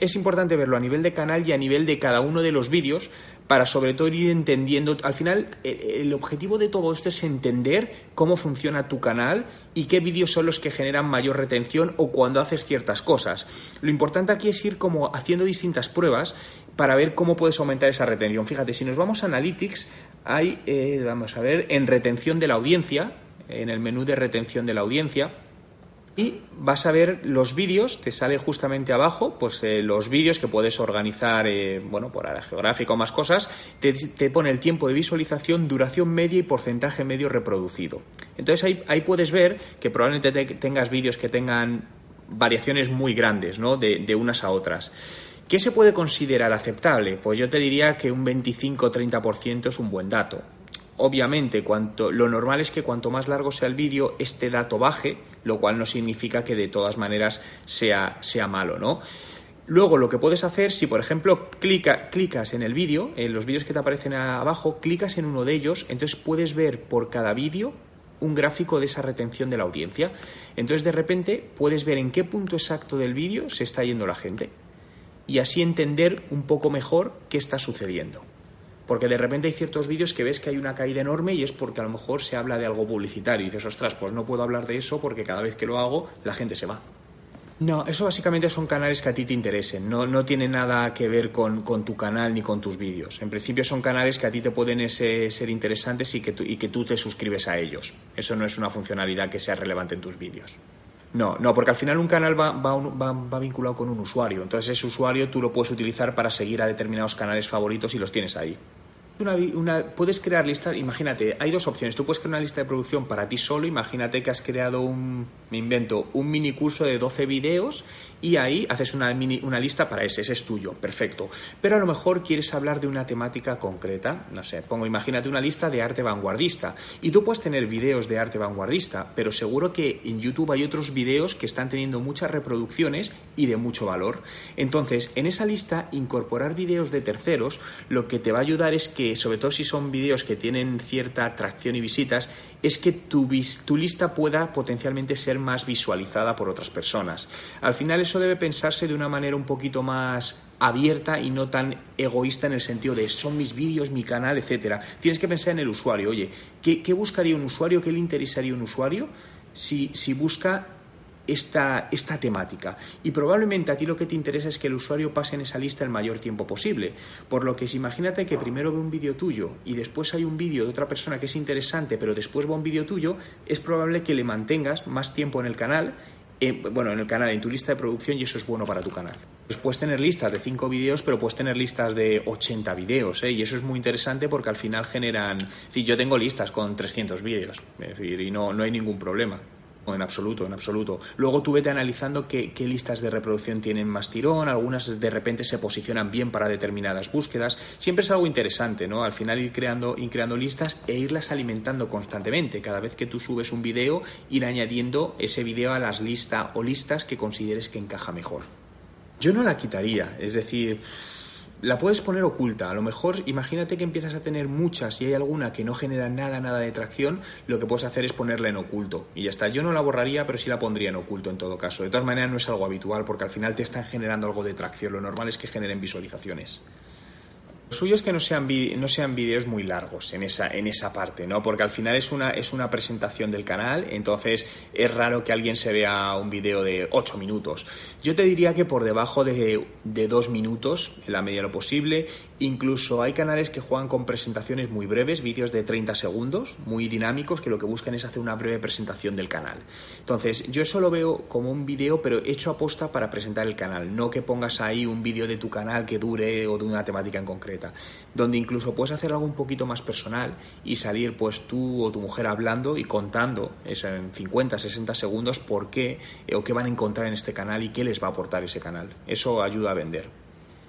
Es importante verlo a nivel de canal y a nivel de cada uno de los vídeos para sobre todo ir entendiendo. Al final, eh, el objetivo de todo esto es entender cómo funciona tu canal y qué vídeos son los que generan mayor retención o cuando haces ciertas cosas. Lo importante aquí es ir como haciendo distintas pruebas para ver cómo puedes aumentar esa retención. Fíjate, si nos vamos a Analytics, hay, eh, vamos a ver, en retención de la audiencia, en el menú de retención de la audiencia, y vas a ver los vídeos, te sale justamente abajo, pues eh, los vídeos que puedes organizar, eh, bueno, por área geográfica o más cosas, te, pone el tiempo de visualización, duración media y porcentaje medio reproducido. Entonces ahí, ahí puedes ver que probablemente tengas vídeos que tengan variaciones muy grandes, ¿no? De, de unas a otras. ¿Qué se puede considerar aceptable? Pues yo te diría que un 25-30% es un buen dato. Obviamente, cuanto, lo normal es que cuanto más largo sea el vídeo, este dato baje, lo cual no significa que de todas maneras sea, sea malo, ¿no? Luego, lo que puedes hacer, si por ejemplo clicas en el vídeo, en los vídeos que te aparecen abajo, clicas en uno de ellos, entonces puedes ver por cada vídeo un gráfico de esa retención de la audiencia. Entonces, de repente, puedes ver en qué punto exacto del vídeo se está yendo la gente y así entender un poco mejor qué está sucediendo. Porque de repente hay ciertos vídeos que ves que hay una caída enorme y es porque a lo mejor se habla de algo publicitario y dices, ostras, pues no puedo hablar de eso porque cada vez que lo hago la gente se va. No, eso básicamente son canales que a ti te interesen, no, no tiene nada que ver con, tu canal ni con tus vídeos. En principio son canales que a ti te pueden ser interesantes y que, y que tú te suscribes a ellos. Eso no es una funcionalidad que sea relevante en tus vídeos. No, no, porque al final un canal va, va, va, vinculado con un usuario. Entonces ese usuario tú lo puedes utilizar para seguir a determinados canales favoritos y los tienes ahí. Una, puedes crear listas, imagínate, hay dos opciones. Tú puedes crear una lista de producción para ti solo, imagínate que has creado un, me invento, un mini curso de 12 videos y ahí haces una, mini, una lista para ese, ese es tuyo, perfecto. Pero a lo mejor quieres hablar de una temática concreta, no sé, pongo, imagínate una lista de arte vanguardista y tú puedes tener videos de arte vanguardista, pero seguro que en YouTube hay otros videos que están teniendo muchas reproducciones y de mucho valor. Entonces, en esa lista, incorporar videos de terceros lo que te va a ayudar es que, sobre todo si son videos que tienen cierta atracción y visitas, es que tu, tu lista pueda potencialmente ser más visualizada por otras personas. Al final eso debe pensarse de una manera un poquito más abierta y no tan egoísta en el sentido de son mis vídeos, mi canal, etcétera. Tienes que pensar en el usuario. Oye, ¿qué, buscaría un usuario? ¿Qué le interesaría un usuario si, si busca esta, esta, temática. Y probablemente a ti lo que te interesa es que el usuario pase en esa lista el mayor tiempo posible. Por lo que si imagínate que primero ve un vídeo tuyo y después hay un vídeo de otra persona que es interesante, pero después va un vídeo tuyo, es probable que le mantengas más tiempo en el canal. bueno, en el canal, en tu lista de producción y eso es bueno para tu canal. Pues puedes tener listas de 5 vídeos, pero puedes tener listas de 80 vídeos, ¿eh? y eso es muy interesante porque al final generan... Es yo tengo listas con 300 vídeos, es decir, y no, no hay ningún problema en absoluto, en absoluto. Luego tú vete analizando qué, listas de reproducción tienen más tirón, algunas de repente se posicionan bien para determinadas búsquedas. Siempre es algo interesante, ¿no? Al final ir creando, ir creando listas e irlas alimentando constantemente. Cada vez que tú subes un video, ir añadiendo ese video a las listas o listas que consideres que encaja mejor. Yo no la quitaría, es decir, la puedes poner oculta. A lo mejor, imagínate que empiezas a tener muchas y hay alguna que no genera nada, nada de tracción, lo que puedes hacer es ponerla en oculto. Y ya está. Yo no la borraría, pero sí la pondría en oculto en todo caso. De todas maneras, no es algo habitual porque al final te están generando algo de tracción. Lo normal es que generen visualizaciones. Lo suyo es que no sean, no sean vídeos muy largos en esa, en esa parte, ¿no? Porque al final es una, es una presentación del canal, entonces es raro que alguien se vea un vídeo de 8 minutos. Yo te diría que por debajo de, de 2 minutos, en la medida de lo posible, incluso hay canales que juegan con presentaciones muy breves, vídeos de 30 segundos, muy dinámicos, que lo que buscan es hacer una breve presentación del canal. Entonces, yo eso lo veo como un vídeo, pero hecho a posta para presentar el canal, no que pongas ahí un vídeo de tu canal que dure o de una temática en concreto donde incluso puedes hacer algo un poquito más personal y salir pues tú o tu mujer hablando y contando eso en 50, 60 segundos por qué eh, o qué van a encontrar en este canal y qué les va a aportar ese canal. Eso ayuda a vender.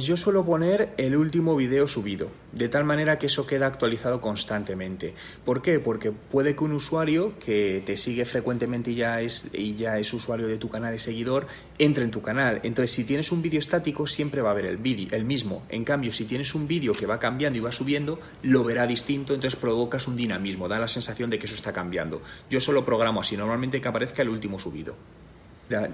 Pues yo suelo poner el último video subido, de tal manera que eso queda actualizado constantemente. ¿Por qué? Porque puede que un usuario que te sigue frecuentemente y ya es, y ya es usuario de tu canal y seguidor, entre en tu canal. Entonces, si tienes un vídeo estático, siempre va a ver el vídeo, el mismo. En cambio, si tienes un vídeo que va cambiando y va subiendo, lo verá distinto, entonces provocas un dinamismo, da la sensación de que eso está cambiando. Yo solo programo así, normalmente que aparezca el último subido.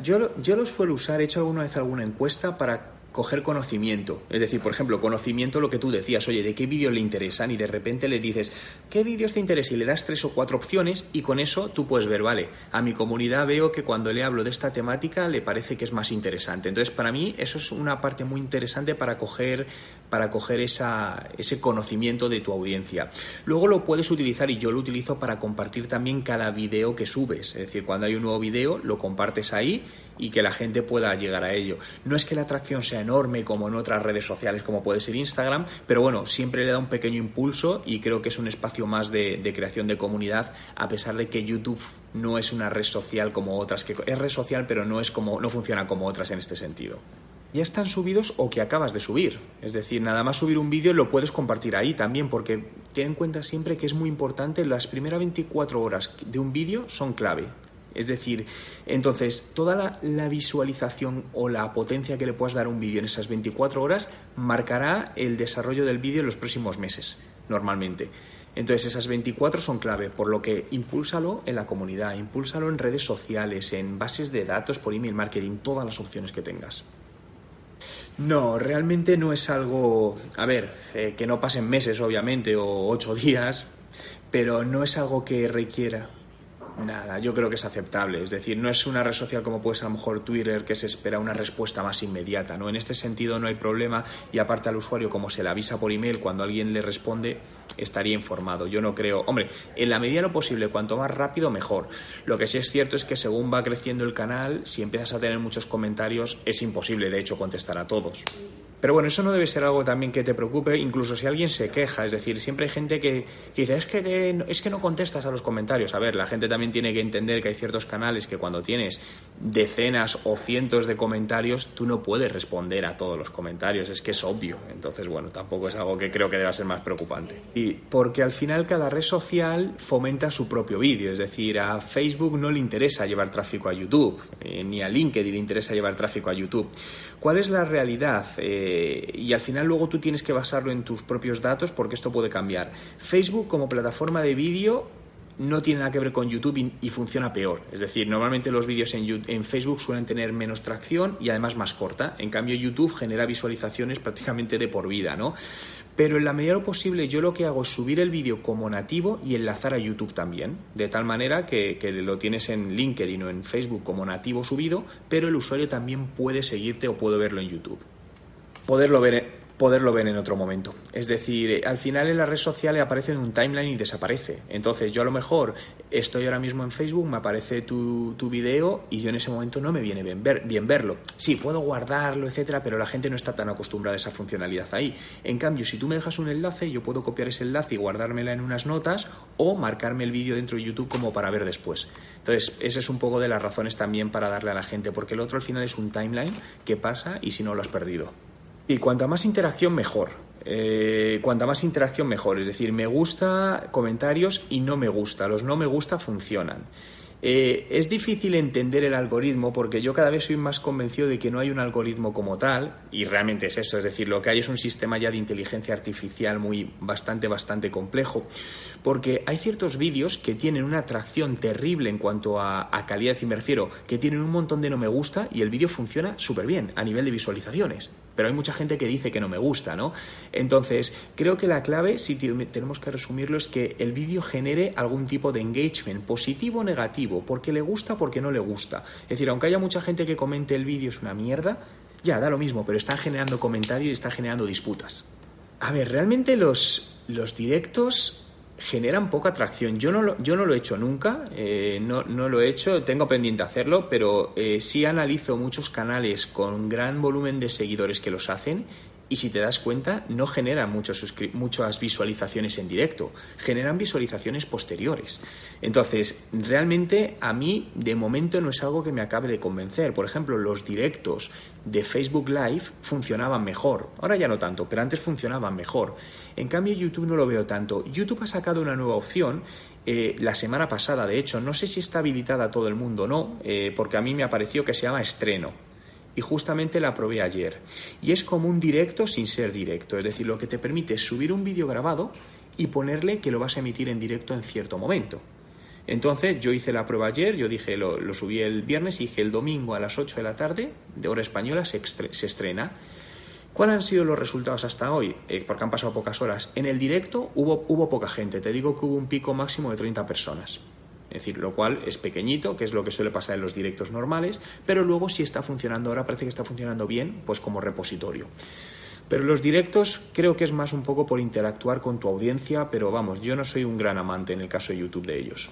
Yo, yo lo suelo usar, he hecho alguna vez alguna encuesta para coger conocimiento. Es decir, por ejemplo, conocimiento lo que tú decías, oye, ¿de qué vídeos le interesan? Y de repente le dices, ¿qué vídeos te interesan? Y le das tres o cuatro opciones y con eso tú puedes ver, vale, a mi comunidad veo que cuando le hablo de esta temática le parece que es más interesante. Entonces, para mí eso es una parte muy interesante para coger, para coger esa, ese conocimiento de tu audiencia. Luego lo puedes utilizar y yo lo utilizo para compartir también cada vídeo que subes. Es decir, cuando hay un nuevo vídeo, lo compartes ahí y que la gente pueda llegar a ello. No es que la atracción sea enorme como en otras redes sociales como puede ser Instagram, pero bueno, siempre le da un pequeño impulso y creo que es un espacio más de, creación de comunidad, a pesar de que YouTube no es una red social como otras, que es red social pero no, es como, no funciona como otras en este sentido ya están subidos o que acabas de subir. Es decir, nada más subir un vídeo lo puedes compartir ahí también, porque ten en cuenta siempre que es muy importante, las primeras 24 horas de un vídeo son clave. Es decir, entonces, toda la, visualización o la potencia que le puedas dar a un vídeo en esas 24 horas marcará el desarrollo del vídeo en los próximos meses, normalmente. Entonces, esas 24 son clave, por lo que impúlsalo en la comunidad, impúlsalo en redes sociales, en bases de datos, por email marketing, todas las opciones que tengas. No, realmente no es algo, a ver, eh, que no pasen meses, obviamente, o ocho días, pero no es algo que requiera Nada, yo creo que es aceptable. Es decir, no es una red social como puede ser a lo mejor Twitter que se espera una respuesta más inmediata. ¿no? En este sentido no hay problema y aparte al usuario como se le avisa por email cuando alguien le responde estaría informado. Yo no creo, hombre, en la medida de lo posible, cuanto más rápido mejor. Lo que sí es cierto es que según va creciendo el canal, si empiezas a tener muchos comentarios, es imposible de hecho contestar a todos. Pero bueno, eso no debe ser algo también que te preocupe, incluso si alguien se queja. Es decir, siempre hay gente que, dice, es que, es que no contestas a los comentarios. A ver, la gente también tiene que entender que hay ciertos canales que cuando tienes decenas o cientos de comentarios, tú no puedes responder a todos los comentarios. Es que es obvio. Entonces, bueno, tampoco es algo que creo que deba ser más preocupante. Y porque al final cada red social fomenta su propio vídeo. Es decir, a Facebook no le interesa llevar tráfico a YouTube, eh, ni a LinkedIn le interesa llevar tráfico a YouTube. ¿Cuál es la realidad? Eh, y al final luego tú tienes que basarlo en tus propios datos porque esto puede cambiar. Facebook como plataforma de vídeo no tiene nada que ver con YouTube y, funciona peor. Es decir, normalmente los vídeos en, en, Facebook suelen tener menos tracción y además más corta. En cambio, YouTube genera visualizaciones prácticamente de por vida, ¿no? Pero en la medida de lo posible yo lo que hago es subir el vídeo como nativo y enlazar a YouTube también, de tal manera que, que, lo tienes en LinkedIn o en Facebook como nativo subido, pero el usuario también puede seguirte o puede verlo en YouTube. Poderlo ver poderlo ver en otro momento. Es decir, eh, al final en las redes sociales aparece en un timeline y desaparece. Entonces yo a lo mejor estoy ahora mismo en Facebook, me aparece tu, tu video y yo en ese momento no me viene bien, ver, bien verlo. Sí, puedo guardarlo, etcétera, pero la gente no está tan acostumbrada a esa funcionalidad ahí. En cambio, si tú me dejas un enlace, yo puedo copiar ese enlace y guardármela en unas notas o marcarme el vídeo dentro de YouTube como para ver después. Entonces, esa es un poco de las razones también para darle a la gente, porque el otro al final es un timeline que pasa y si no lo has perdido. Y cuanta más interacción, mejor. Eh, cuanta más interacción, mejor. Es decir, me gusta comentarios y no me gusta. Los no me gusta funcionan. Eh, es difícil entender el algoritmo porque yo cada vez soy más convencido de que no hay un algoritmo como tal y realmente es eso, es decir, lo que hay es un sistema ya de inteligencia artificial muy bastante bastante complejo porque hay ciertos vídeos que tienen una atracción terrible en cuanto a, a calidad y me refiero que tienen un montón de no me gusta y el vídeo funciona súper bien a nivel de visualizaciones pero hay mucha gente que dice que no me gusta, ¿no? Entonces, creo que la clave, si tenemos que resumirlo, es que el vídeo genere algún tipo de engagement, positivo o negativo, porque le gusta porque no le gusta. Es decir, aunque haya mucha gente que comente el vídeo es una mierda, ya, da lo mismo, pero están generando comentarios y están generando disputas. A ver, realmente los, los directos generan poca atracción. Yo no lo, yo no lo he hecho nunca, eh, no, no, lo he hecho, tengo pendiente hacerlo, pero eh, sí analizo muchos canales con gran volumen de seguidores que los hacen y si te das cuenta, no generan muchas visualizaciones en directo, generan visualizaciones posteriores. Entonces, realmente a mí de momento no es algo que me acabe de convencer. Por ejemplo, los directos de Facebook Live funcionaban mejor. Ahora ya no tanto, pero antes funcionaban mejor. En cambio, YouTube no lo veo tanto. YouTube ha sacado una nueva opción eh, la semana pasada, de hecho, no sé si está habilitada a todo el mundo o no, eh, porque a mí me ha parecido que se llama estreno y justamente la probé ayer. Y es como un directo sin ser directo, es decir, lo que te permite es subir un vídeo grabado y ponerle que lo vas a emitir en directo en cierto momento. Entonces yo hice la prueba ayer, yo dije, lo, subí el viernes y dije el domingo a las 8 de la tarde, de hora española, se, se estrena. ¿Cuáles han sido los resultados hasta hoy? Eh, porque han pasado pocas horas. En el directo hubo, hubo poca gente. Te digo que hubo un pico máximo de 30 personas. Es decir, lo cual es pequeñito, que es lo que suele pasar en los directos normales, pero luego si está funcionando, ahora parece que está funcionando bien, pues como repositorio. Pero los directos creo que es más un poco por interactuar con tu audiencia, pero vamos, yo no soy un gran amante en el caso de YouTube de ellos.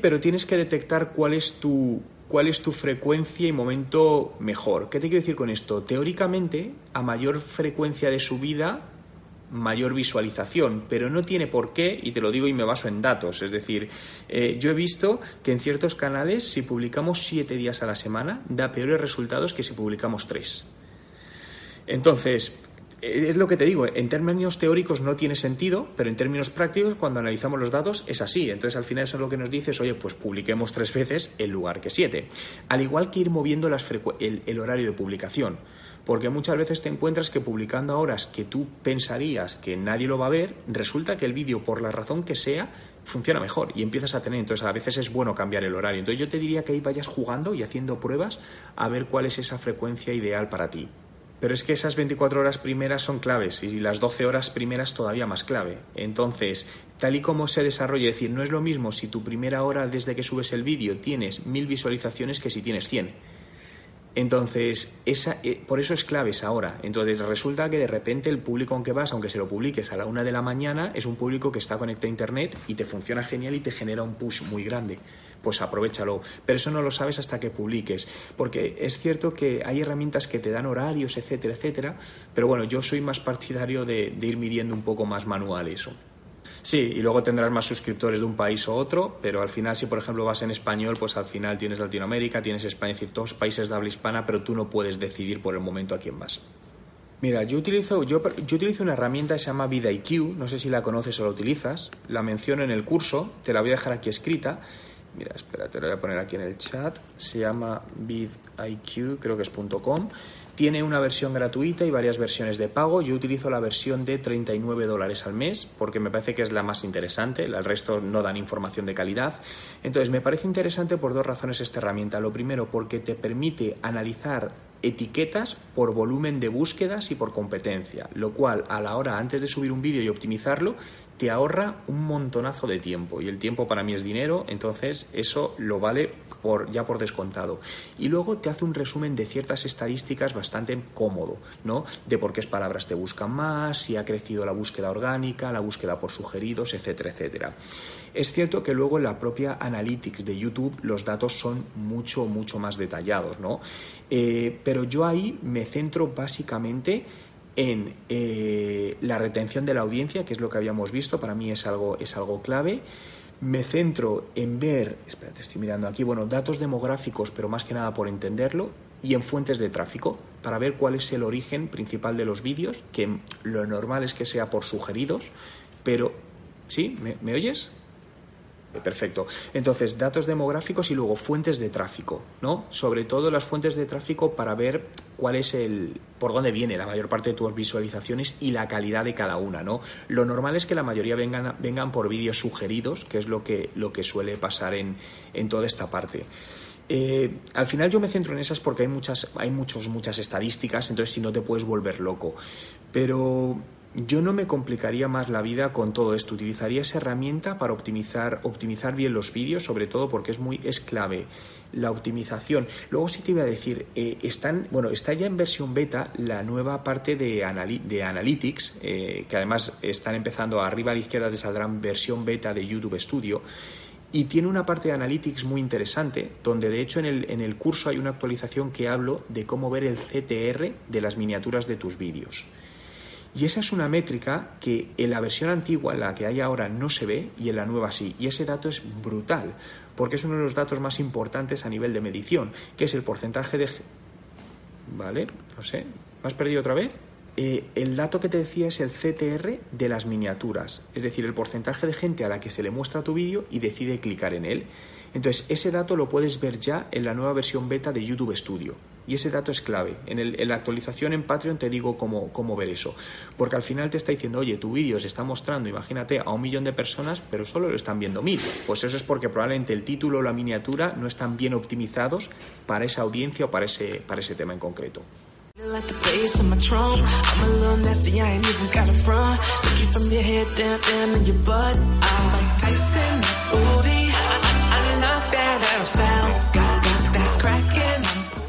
Pero tienes que detectar cuál es tu cuál es tu frecuencia y momento mejor. ¿Qué te quiero decir con esto? Teóricamente, a mayor frecuencia de subida, mayor visualización, pero no tiene por qué, y te lo digo y me baso en datos. Es decir, eh, yo he visto que en ciertos canales, si publicamos siete días a la semana, da peores resultados que si publicamos tres. Entonces, es lo que te digo, en términos teóricos no tiene sentido, pero en términos prácticos, cuando analizamos los datos, es así. Entonces, al final, eso es lo que nos dice oye, pues publiquemos tres veces en lugar que siete. Al igual que ir moviendo el, horario de publicación. Porque muchas veces te encuentras que publicando a horas que tú pensarías que nadie lo va a ver, resulta que el vídeo, por la razón que sea, funciona mejor y empiezas a tener. Entonces, a veces es bueno cambiar el horario. Entonces, yo te diría que ahí vayas jugando y haciendo pruebas a ver cuál es esa frecuencia ideal para ti. Pero es que esas 24 horas primeras son claves y las 12 horas primeras todavía más clave. Entonces, tal y como se desarrolla, es decir, no es lo mismo si tu primera hora desde que subes el vídeo tienes mil visualizaciones que si tienes 100. Entonces, esa, eh, por eso es clave esa hora. Entonces, resulta que de repente el público aunque vas, aunque se lo publiques a la una de la mañana, es un público que está conectado a Internet y te funciona genial y te genera un push muy grande. Pues aprovechalo. Pero eso no lo sabes hasta que publiques. Porque es cierto que hay herramientas que te dan horarios, etcétera, etcétera. Pero bueno, yo soy más partidario de, de ir midiendo un poco más manual eso. Sí, y luego tendrás más suscriptores de un país o otro, pero al final, si por ejemplo vas en español, pues al final tienes Latinoamérica, tienes España, es decir, todos países de habla hispana, pero tú no puedes decidir por el momento a quién vas. Mira, yo utilizo, yo, yo utilizo una herramienta que se llama VidIQ, no sé si la conoces o la utilizas, la menciono en el curso, te la voy a dejar aquí escrita. Mira, espera, te la voy a poner aquí en el chat. Se llama VidIQ, creo que es .com. Tiene una versión gratuita y varias versiones de pago. Yo utilizo la versión de 39 dólares al mes porque me parece que es la más interesante. El resto no dan información de calidad. Entonces, me parece interesante por dos razones esta herramienta. Lo primero, porque te permite analizar etiquetas por volumen de búsquedas y por competencia, lo cual a la hora antes de subir un vídeo y optimizarlo te ahorra un montonazo de tiempo y el tiempo para mí es dinero, entonces eso lo vale por, ya por descontado. Y luego te hace un resumen de ciertas estadísticas bastante cómodo, ¿no? De por qué palabras te buscan más, si ha crecido la búsqueda orgánica, la búsqueda por sugeridos, etcétera, etcétera. Es cierto que luego en la propia Analytics de YouTube los datos son mucho, mucho más detallados, ¿no? Eh, pero yo ahí me centro básicamente en eh, la retención de la audiencia, que es lo que habíamos visto, para mí es algo, es algo clave. Me centro en ver, espérate, estoy mirando aquí, bueno, datos demográficos, pero más que nada por entenderlo, y en fuentes de tráfico, para ver cuál es el origen principal de los vídeos, que lo normal es que sea por sugeridos, pero ¿sí? me oyes? Perfecto. Entonces, datos demográficos y luego fuentes de tráfico, ¿no? Sobre todo las fuentes de tráfico para ver cuál es el por dónde viene la mayor parte de tus visualizaciones y la calidad de cada una, ¿no? Lo normal es que la mayoría vengan, vengan por vídeos sugeridos, que es lo que, lo que suele pasar en, en toda esta parte. Eh, al final yo me centro en esas porque hay muchas, hay muchos, muchas estadísticas, entonces si no te puedes volver loco. Pero yo no me complicaría más la vida con todo esto. Utilizaría esa herramienta para optimizar, optimizar bien los vídeos, sobre todo porque es muy es clave la optimización. Luego sí te iba a decir, eh, están, bueno, está ya en versión beta la nueva parte de, de Analytics, eh, que además están empezando arriba a la izquierda te saldrán versión beta de YouTube Studio. Y tiene una parte de Analytics muy interesante, donde de hecho en el, en el curso hay una actualización que hablo de cómo ver el CTR de las miniaturas de tus vídeos. Y esa es una métrica que en la versión antigua, en la que hay ahora, no se ve y en la nueva sí. Y ese dato es brutal, porque es uno de los datos más importantes a nivel de medición, que es el porcentaje de... ¿Vale? No sé. ¿Me has perdido otra vez? Eh, el dato que te decía es el CTR de las miniaturas, es decir, el porcentaje de gente a la que se le muestra tu vídeo y decide clicar en él. Entonces, ese dato lo puedes ver ya en la nueva versión beta de YouTube Studio. Y ese dato es clave. En, la actualización en Patreon te digo cómo, cómo, ver eso. Porque al final te está diciendo, oye, tu vídeo se está mostrando, imagínate, a un millón de personas, pero solo lo están viendo mil. Pues eso es porque probablemente el título o la miniatura no están bien optimizados para esa audiencia o para ese, para ese tema en concreto.